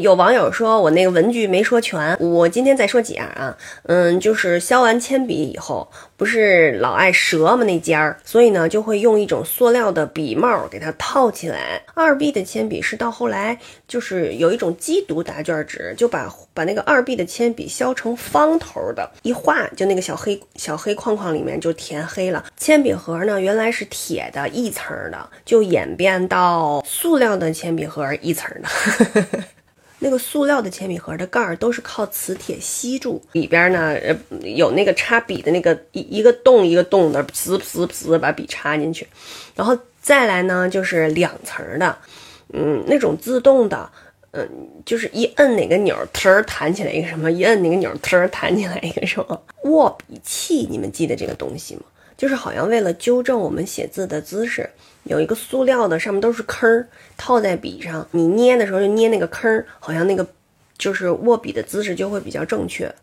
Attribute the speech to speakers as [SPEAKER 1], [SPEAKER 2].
[SPEAKER 1] 有网友说我那个文具没说全，我今天再说几样啊。嗯，就是削完铅笔以后，不是老爱折吗那尖儿，所以呢就会用一种塑料的笔帽给它套起来。二 B 的铅笔是到后来就是有一种机读答卷纸，就把把那个二 B 的铅笔削成方头的，一画就那个小黑小黑框框里面就填黑了。铅笔盒呢原来是铁的一层的，就演变到塑料的铅笔盒一层的。那个塑料的铅笔盒的盖儿都是靠磁铁吸住，里边呢，呃，有那个插笔的那个一一个洞一个洞的，呲呲呲把笔插进去，然后再来呢就是两层的，嗯，那种自动的，嗯，就是一摁哪个钮，呲儿弹起来一个什么，一摁哪个钮，呲儿弹起来一个什么 握笔器，你们记得这个东西吗？就是好像为了纠正我们写字的姿势，有一个塑料的，上面都是坑儿，套在笔上，你捏的时候就捏那个坑儿，好像那个就是握笔的姿势就会比较正确。